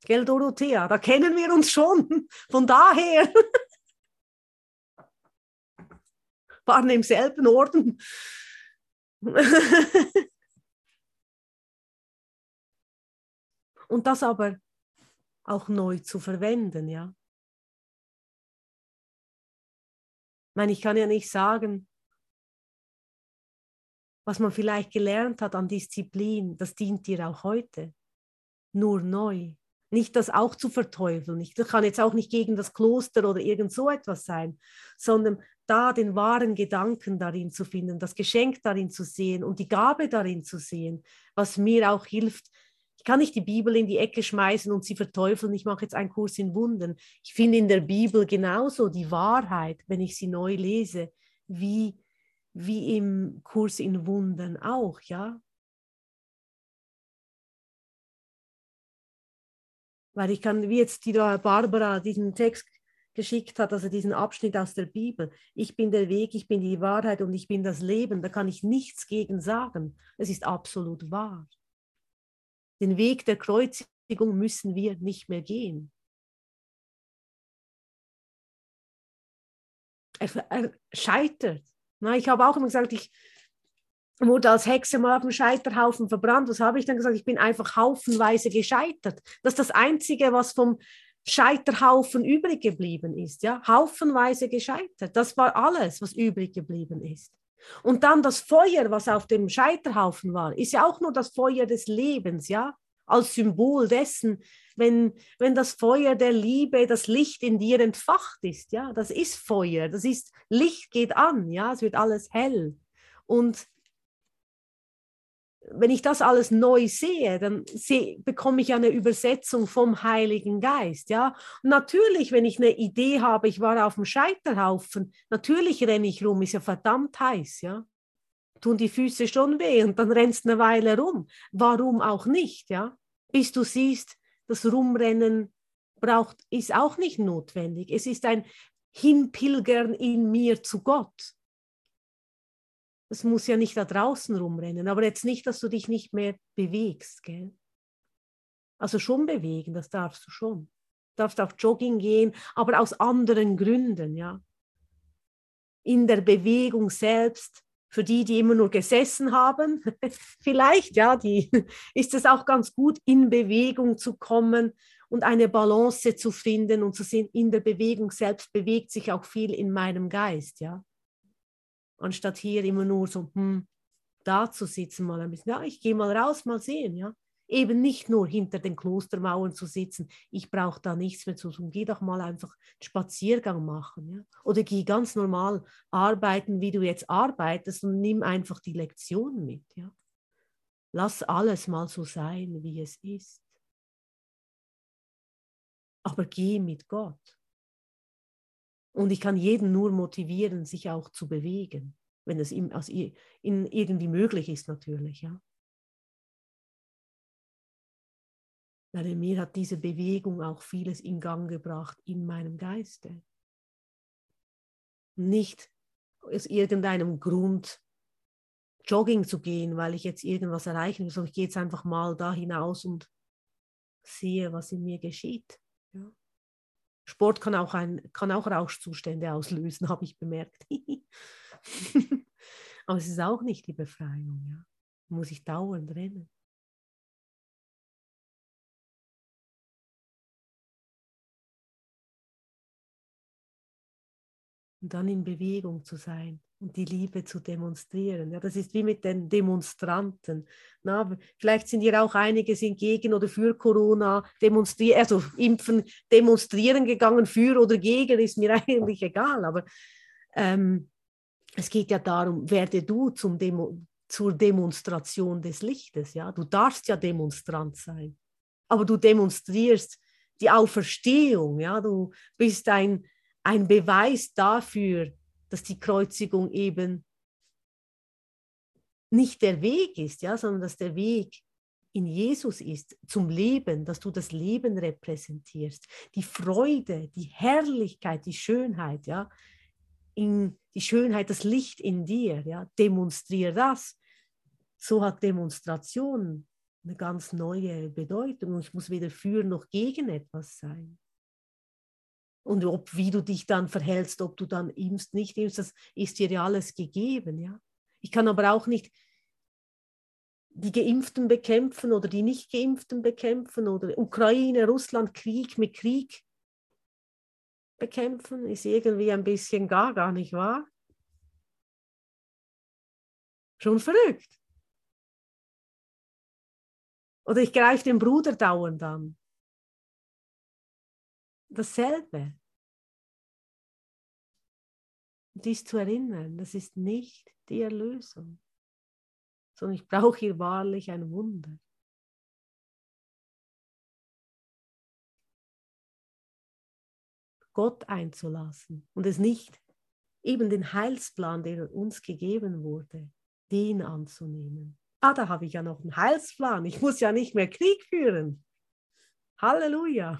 Gell, Dorothea, da kennen wir uns schon. Von daher waren im selben Orden. Und das aber auch neu zu verwenden, ja. Ich meine, ich kann ja nicht sagen, was man vielleicht gelernt hat an Disziplin, das dient dir auch heute. Nur neu. Nicht das auch zu verteufeln. das kann jetzt auch nicht gegen das Kloster oder irgend so etwas sein, sondern da den wahren Gedanken darin zu finden, das Geschenk darin zu sehen und die Gabe darin zu sehen, was mir auch hilft, ich kann nicht die Bibel in die Ecke schmeißen und sie verteufeln. Ich mache jetzt einen Kurs in Wunden. Ich finde in der Bibel genauso die Wahrheit, wenn ich sie neu lese, wie, wie im Kurs in Wunden auch, ja. Weil ich kann, wie jetzt die Barbara diesen Text geschickt hat, also diesen Abschnitt aus der Bibel. Ich bin der Weg, ich bin die Wahrheit und ich bin das Leben. Da kann ich nichts gegen sagen. Es ist absolut wahr. Den Weg der Kreuzigung müssen wir nicht mehr gehen. Er, er scheitert. Na, ich habe auch immer gesagt, ich wurde als Hexe mal auf dem Scheiterhaufen verbrannt. Was habe ich dann gesagt? Ich bin einfach haufenweise gescheitert. Das ist das Einzige, was vom, Scheiterhaufen übrig geblieben ist, ja, haufenweise gescheitert. Das war alles, was übrig geblieben ist. Und dann das Feuer, was auf dem Scheiterhaufen war, ist ja auch nur das Feuer des Lebens, ja, als Symbol dessen, wenn, wenn das Feuer der Liebe, das Licht in dir entfacht ist, ja, das ist Feuer, das ist Licht geht an, ja, es wird alles hell. Und wenn ich das alles neu sehe, dann seh, bekomme ich eine Übersetzung vom Heiligen Geist. Ja? Und natürlich, wenn ich eine Idee habe, ich war auf dem Scheiterhaufen, natürlich renne ich rum, ist ja verdammt heiß. Ja? Tun die Füße schon weh und dann rennst eine Weile rum. Warum auch nicht? Ja? Bis du siehst, das Rumrennen braucht, ist auch nicht notwendig. Es ist ein Hinpilgern in mir zu Gott. Das muss ja nicht da draußen rumrennen, aber jetzt nicht, dass du dich nicht mehr bewegst. Gell? Also schon bewegen, das darfst du schon. Du darfst auch Jogging gehen, aber aus anderen Gründen, ja. In der Bewegung selbst, für die, die immer nur gesessen haben, vielleicht, ja, die, ist es auch ganz gut, in Bewegung zu kommen und eine Balance zu finden und zu sehen, in der Bewegung selbst bewegt sich auch viel in meinem Geist, ja anstatt hier immer nur so, hm, da zu sitzen, mal ein bisschen, ja, ich gehe mal raus, mal sehen, ja. Eben nicht nur hinter den Klostermauern zu sitzen, ich brauche da nichts mehr zu tun, geh doch mal einfach einen Spaziergang machen, ja. Oder geh ganz normal arbeiten, wie du jetzt arbeitest und nimm einfach die Lektion mit, ja. Lass alles mal so sein, wie es ist. Aber geh mit Gott. Und ich kann jeden nur motivieren, sich auch zu bewegen, wenn es ihm aus in irgendwie möglich ist natürlich, ja. Weil mir hat diese Bewegung auch vieles in Gang gebracht in meinem Geiste. Nicht aus irgendeinem Grund Jogging zu gehen, weil ich jetzt irgendwas erreichen will, sondern ich gehe jetzt einfach mal da hinaus und sehe, was in mir geschieht. Sport kann auch, ein, kann auch Rauschzustände auslösen, habe ich bemerkt. Aber es ist auch nicht die Befreiung. Ja? Muss ich dauernd rennen. Und dann in Bewegung zu sein und die Liebe zu demonstrieren. Ja, das ist wie mit den Demonstranten. Na, vielleicht sind hier auch einige sind gegen oder für Corona demonstrieren, also impfen, demonstrieren gegangen, für oder gegen, ist mir eigentlich egal. Aber ähm, es geht ja darum, werde du zum Demo, zur Demonstration des Lichtes. Ja? Du darfst ja Demonstrant sein, aber du demonstrierst die Auferstehung. Ja? Du bist ein, ein Beweis dafür, dass die Kreuzigung eben nicht der Weg ist, ja, sondern dass der Weg in Jesus ist, zum Leben, dass du das Leben repräsentierst, die Freude, die Herrlichkeit, die Schönheit, ja, in die Schönheit, das Licht in dir, ja, demonstriere das. So hat Demonstration eine ganz neue Bedeutung und ich muss weder für noch gegen etwas sein. Und ob, wie du dich dann verhältst, ob du dann impfst, nicht impfst, das ist dir ja alles gegeben. Ja? Ich kann aber auch nicht die Geimpften bekämpfen oder die Nicht-Geimpften bekämpfen oder Ukraine, Russland, Krieg mit Krieg bekämpfen, ist irgendwie ein bisschen gar, gar nicht wahr. Schon verrückt. Oder ich greife den Bruder dauernd an dasselbe. Dies zu erinnern, das ist nicht die Erlösung, sondern ich brauche hier wahrlich ein Wunder. Gott einzulassen und es nicht eben den Heilsplan, der uns gegeben wurde, den anzunehmen. Ah, da habe ich ja noch einen Heilsplan. Ich muss ja nicht mehr Krieg führen. Halleluja.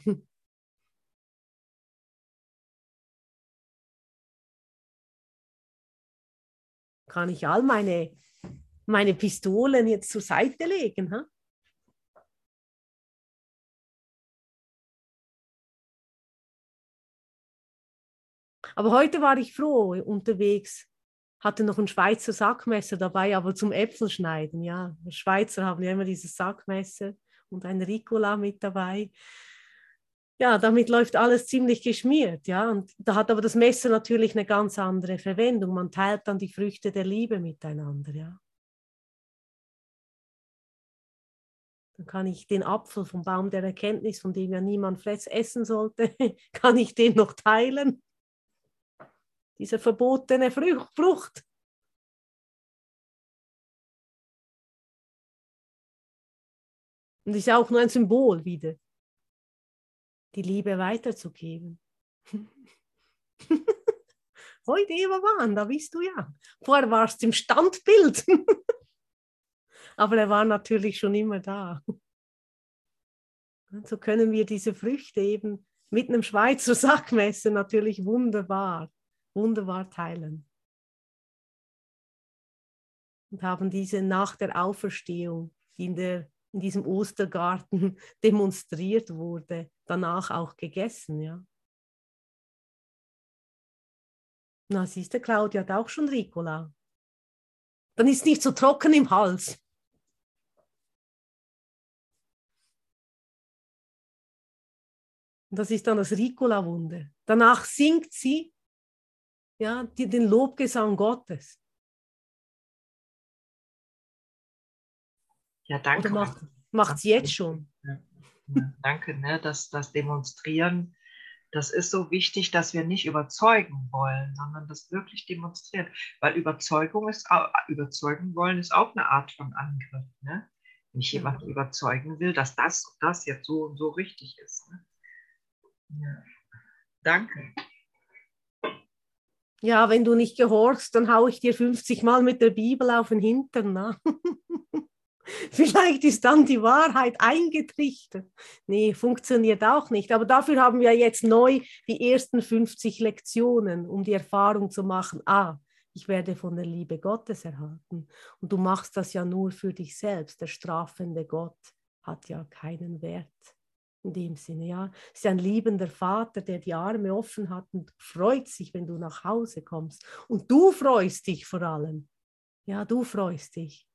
Kann ich all meine, meine Pistolen jetzt zur Seite legen. Ha? Aber heute war ich froh unterwegs, hatte noch ein Schweizer Sackmesser dabei, aber zum Äpfelschneiden. Ja, Schweizer haben ja immer dieses Sackmesser und ein Ricola mit dabei. Ja, damit läuft alles ziemlich geschmiert, ja. Und da hat aber das Messer natürlich eine ganz andere Verwendung. Man teilt dann die Früchte der Liebe miteinander, ja. Dann kann ich den Apfel vom Baum der Erkenntnis, von dem ja niemand Fress essen sollte, kann ich den noch teilen. Diese verbotene Frucht. Und ist ja auch nur ein Symbol wieder die Liebe weiterzugeben. Heute Eva waren, da bist du ja. Vorher warst du im Standbild. Aber er war natürlich schon immer da. Und so können wir diese Früchte eben mit einem Schweizer Sackmesser natürlich wunderbar, wunderbar teilen. Und haben diese nach der Auferstehung, in, der, in diesem Ostergarten demonstriert wurde, danach auch gegessen, ja. Na, siehst du, Claudia hat auch schon Ricola. Dann ist nicht so trocken im Hals. Das ist dann das Ricola-Wunder. Danach singt sie ja, den Lobgesang Gottes. Ja, danke. Oder macht, macht sie jetzt schon. Ja. Danke, ne? das, das Demonstrieren, das ist so wichtig, dass wir nicht überzeugen wollen, sondern das wirklich demonstrieren. Weil Überzeugung ist, überzeugen wollen ist auch eine Art von Angriff. Ne? Wenn ich jemanden überzeugen will, dass das und das jetzt so und so richtig ist. Ne? Ja. Danke. Ja, wenn du nicht gehorchst, dann haue ich dir 50 Mal mit der Bibel auf den Hintern. Ne? Vielleicht ist dann die Wahrheit eingetrichtert. Nee, funktioniert auch nicht. Aber dafür haben wir jetzt neu die ersten 50 Lektionen, um die Erfahrung zu machen, ah, ich werde von der Liebe Gottes erhalten. Und du machst das ja nur für dich selbst. Der strafende Gott hat ja keinen Wert in dem Sinne. Ja, es ist ein liebender Vater, der die Arme offen hat und freut sich, wenn du nach Hause kommst. Und du freust dich vor allem. Ja, du freust dich.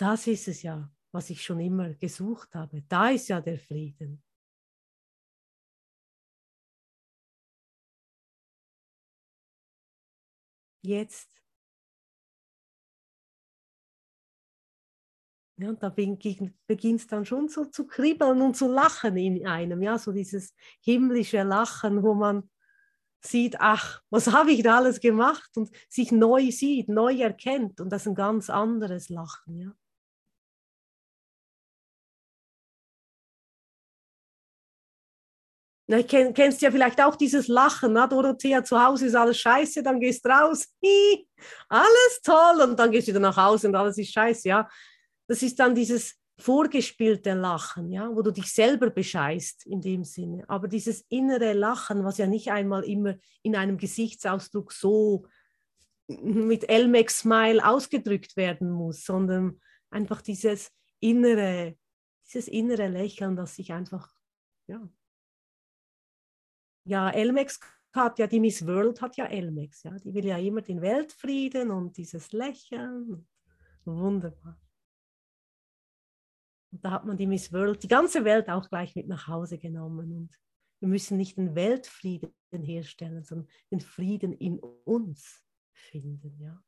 Das ist es ja, was ich schon immer gesucht habe. Da ist ja der Frieden. Jetzt. Ja, da beginnt es dann schon so zu kribbeln und zu lachen in einem, ja, so dieses himmlische Lachen, wo man sieht, ach, was habe ich da alles gemacht und sich neu sieht, neu erkennt und das ist ein ganz anderes Lachen, ja. Na, kenn, kennst ja vielleicht auch dieses Lachen, na, Dorothea, zu Hause ist alles scheiße, dann gehst raus, hi, alles toll und dann gehst du wieder nach Hause und alles ist scheiße, ja. Das ist dann dieses vorgespielte Lachen, ja, wo du dich selber bescheißt in dem Sinne. Aber dieses innere Lachen, was ja nicht einmal immer in einem Gesichtsausdruck so mit Elmex-Smile ausgedrückt werden muss, sondern einfach dieses innere, dieses innere Lächeln, das sich einfach, ja, ja, Elmex hat ja, die Miss World hat ja Elmex, ja, die will ja immer den Weltfrieden und dieses Lächeln. Wunderbar. Und da hat man die Miss World, die ganze Welt auch gleich mit nach Hause genommen. Und wir müssen nicht den Weltfrieden herstellen, sondern den Frieden in uns finden, ja.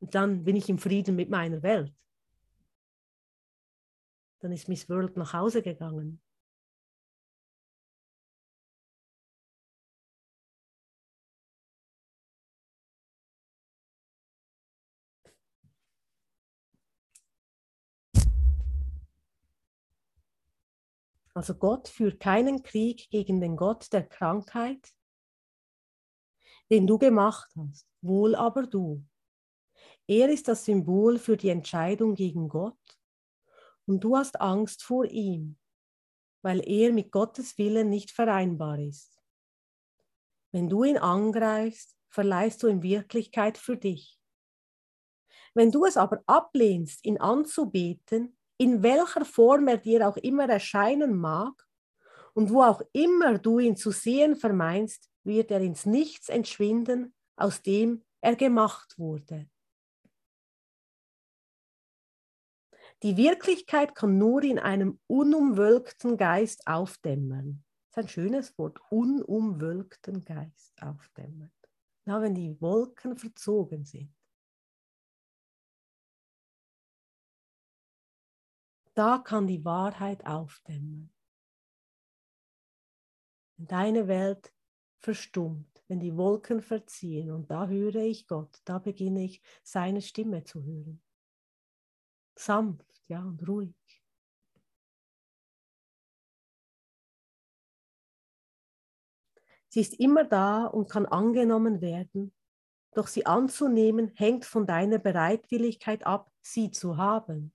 Und dann bin ich im Frieden mit meiner Welt. Dann ist Miss World nach Hause gegangen. Also Gott führt keinen Krieg gegen den Gott der Krankheit, den du gemacht hast, wohl aber du. Er ist das Symbol für die Entscheidung gegen Gott und du hast Angst vor ihm, weil er mit Gottes Willen nicht vereinbar ist. Wenn du ihn angreifst, verleihst du in Wirklichkeit für dich. Wenn du es aber ablehnst, ihn anzubeten, in welcher Form er dir auch immer erscheinen mag, und wo auch immer du ihn zu sehen vermeinst, wird er ins Nichts entschwinden, aus dem er gemacht wurde. Die Wirklichkeit kann nur in einem unumwölkten Geist aufdämmern. Das ist ein schönes Wort, unumwölkten Geist aufdämmern. Na, wenn die Wolken verzogen sind. Da kann die Wahrheit aufdämmern. Wenn deine Welt verstummt, wenn die Wolken verziehen und da höre ich Gott, da beginne ich seine Stimme zu hören. Sanft, ja, und ruhig. Sie ist immer da und kann angenommen werden, doch sie anzunehmen hängt von deiner Bereitwilligkeit ab, sie zu haben.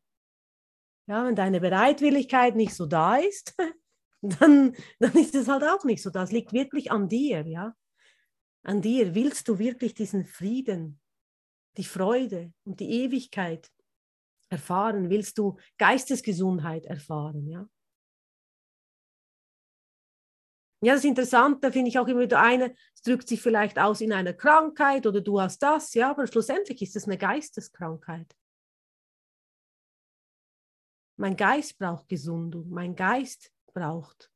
Ja, wenn deine Bereitwilligkeit nicht so da ist, dann, dann ist es halt auch nicht so. Das liegt wirklich an dir, ja. An dir. Willst du wirklich diesen Frieden, die Freude und die Ewigkeit erfahren? Willst du Geistesgesundheit erfahren, ja? Ja, das ist interessant, da finde ich auch immer wieder eine, es drückt sich vielleicht aus in einer Krankheit oder du hast das, ja, aber schlussendlich ist es eine Geisteskrankheit. Mein Geist braucht Gesundung, mein Geist braucht.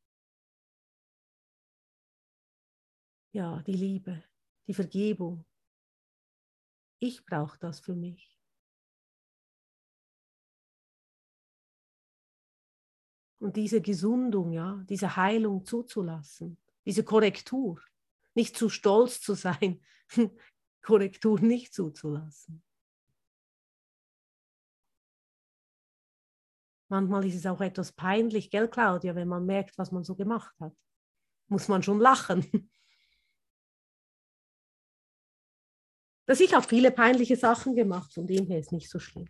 Ja, die Liebe, die Vergebung. Ich brauche das für mich. Und diese Gesundung, ja, diese Heilung zuzulassen, diese Korrektur, nicht zu stolz zu sein, Korrektur nicht zuzulassen. Manchmal ist es auch etwas peinlich, gell, Claudia, wenn man merkt, was man so gemacht hat. Muss man schon lachen. Dass ich habe viele peinliche Sachen gemacht, von dem her ist nicht so schlimm.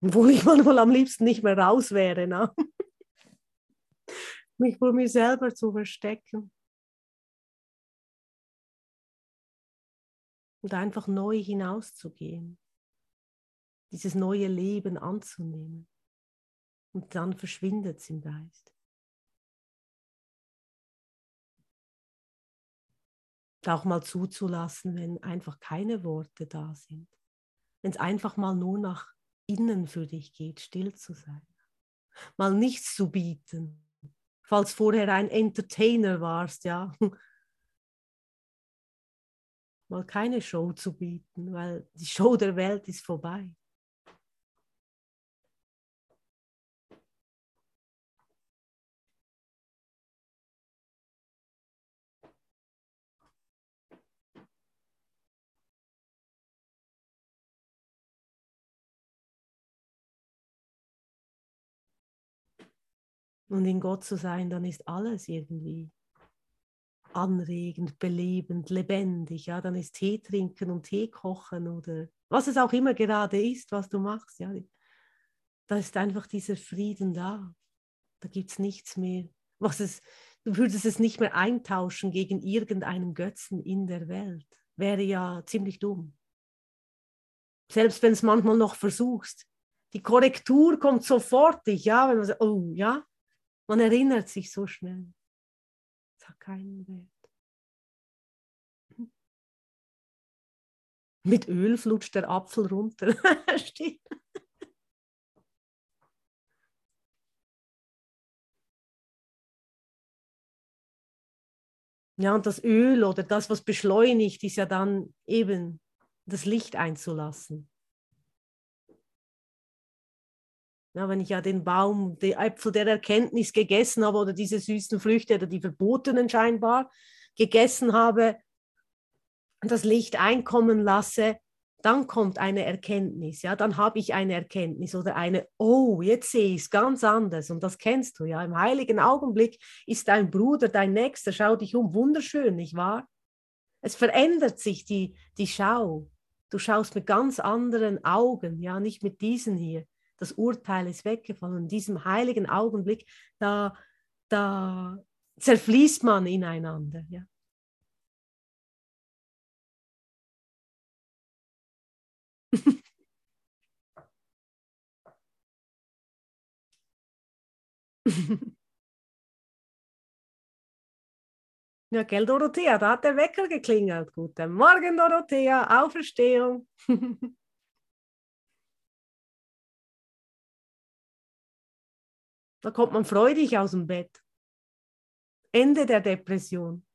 Obwohl ich manchmal am liebsten nicht mehr raus wäre, ne? mich vor mir selber zu verstecken. und einfach neu hinauszugehen, dieses neue Leben anzunehmen. Und dann verschwindet es im Geist. auch mal zuzulassen, wenn einfach keine Worte da sind. Wenn es einfach mal nur nach innen für dich geht, still zu sein. Mal nichts zu bieten. Falls vorher ein Entertainer warst, ja, mal keine Show zu bieten, weil die Show der Welt ist vorbei. Und in Gott zu sein, dann ist alles irgendwie anregend, belebend, lebendig. Ja, dann ist Tee trinken und Tee kochen oder was es auch immer gerade ist, was du machst. Ja, da ist einfach dieser Frieden da. Da gibt es nichts mehr. Was es, du würdest es nicht mehr eintauschen gegen irgendeinen Götzen in der Welt. Wäre ja ziemlich dumm. Selbst wenn es manchmal noch versuchst. Die Korrektur kommt sofortig, ja, wenn man sagt, oh ja, man erinnert sich so schnell hat keinen Wert. Mit Öl flutscht der Apfel runter. Ja, und das Öl oder das, was beschleunigt, ist ja dann eben das Licht einzulassen. Ja, wenn ich ja den Baum, die Äpfel der Erkenntnis gegessen habe oder diese süßen Früchte oder die verbotenen scheinbar gegessen habe das Licht einkommen lasse, dann kommt eine Erkenntnis, ja, dann habe ich eine Erkenntnis oder eine, oh, jetzt sehe ich es ganz anders und das kennst du ja. Im heiligen Augenblick ist dein Bruder, dein Nächster, schau dich um, wunderschön, nicht wahr? Es verändert sich die, die Schau. Du schaust mit ganz anderen Augen, ja, nicht mit diesen hier das Urteil ist weggefallen. In diesem heiligen Augenblick, da, da zerfließt man ineinander. Ja. Ja, gell, Dorothea, da hat der Wecker geklingelt. Guten Morgen, Dorothea, Auferstehung. da kommt man freudig aus dem Bett. Ende der Depression.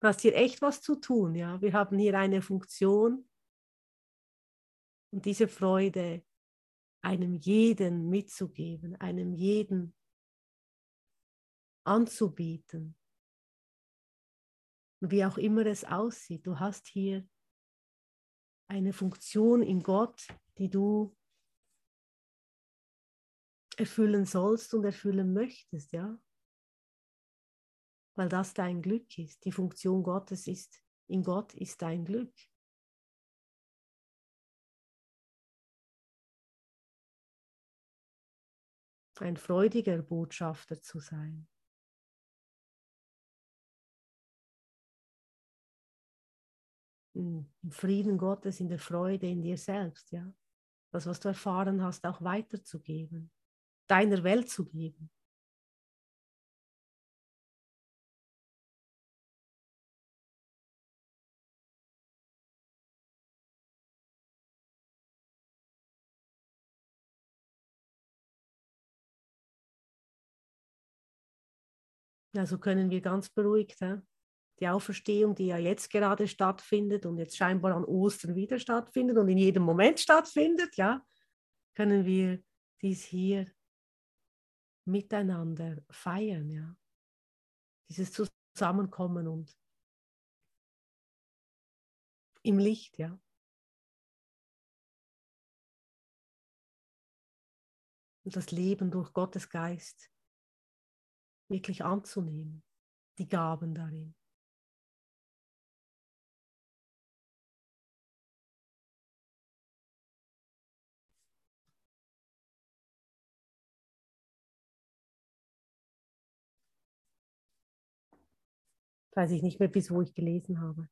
Du hast hier echt was zu tun, ja. Wir haben hier eine Funktion und diese Freude einem jeden mitzugeben, einem jeden anzubieten. Wie auch immer es aussieht, du hast hier eine Funktion in Gott, die du erfüllen sollst und erfüllen möchtest, ja? Weil das dein Glück ist. Die Funktion Gottes ist, in Gott ist dein Glück. Ein freudiger Botschafter zu sein. im Frieden Gottes, in der Freude in dir selbst, ja. Das, was du erfahren hast, auch weiterzugeben, deiner Welt zu geben. Ja, so können wir ganz beruhigt die Auferstehung, die ja jetzt gerade stattfindet und jetzt scheinbar an Ostern wieder stattfindet und in jedem Moment stattfindet, ja, können wir dies hier miteinander feiern, ja. Dieses Zusammenkommen und im Licht, ja. Und das Leben durch Gottes Geist wirklich anzunehmen, die Gaben darin. Weiß ich nicht mehr, bis wo ich gelesen habe.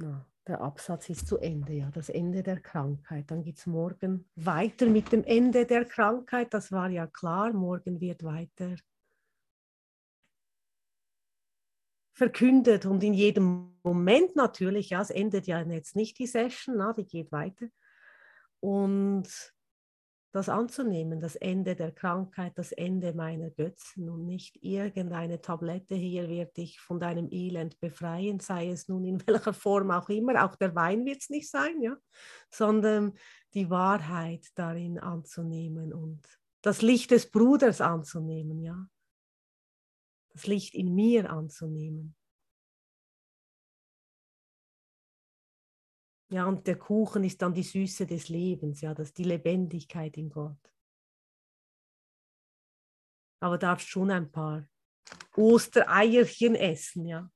Na, der Absatz ist zu Ende, ja, das Ende der Krankheit. Dann geht es morgen weiter mit dem Ende der Krankheit. Das war ja klar, morgen wird weiter verkündet und in jedem Moment natürlich, ja, es endet ja jetzt nicht die Session, na, die geht weiter und das anzunehmen, das Ende der Krankheit, das Ende meiner Götzen und nicht irgendeine Tablette hier wird dich von deinem Elend befreien, sei es nun in welcher Form auch immer, auch der Wein wird es nicht sein, ja, sondern die Wahrheit darin anzunehmen und das Licht des Bruders anzunehmen, ja, das Licht in mir anzunehmen. Ja, und der Kuchen ist dann die Süße des Lebens, ja, das die Lebendigkeit in Gott. Aber darfst schon ein paar Ostereierchen essen, ja.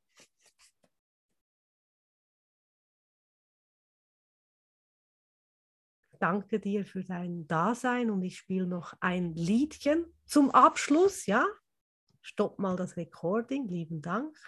Danke dir für dein Dasein und ich spiele noch ein Liedchen zum Abschluss, ja. Stopp mal das Recording, lieben Dank.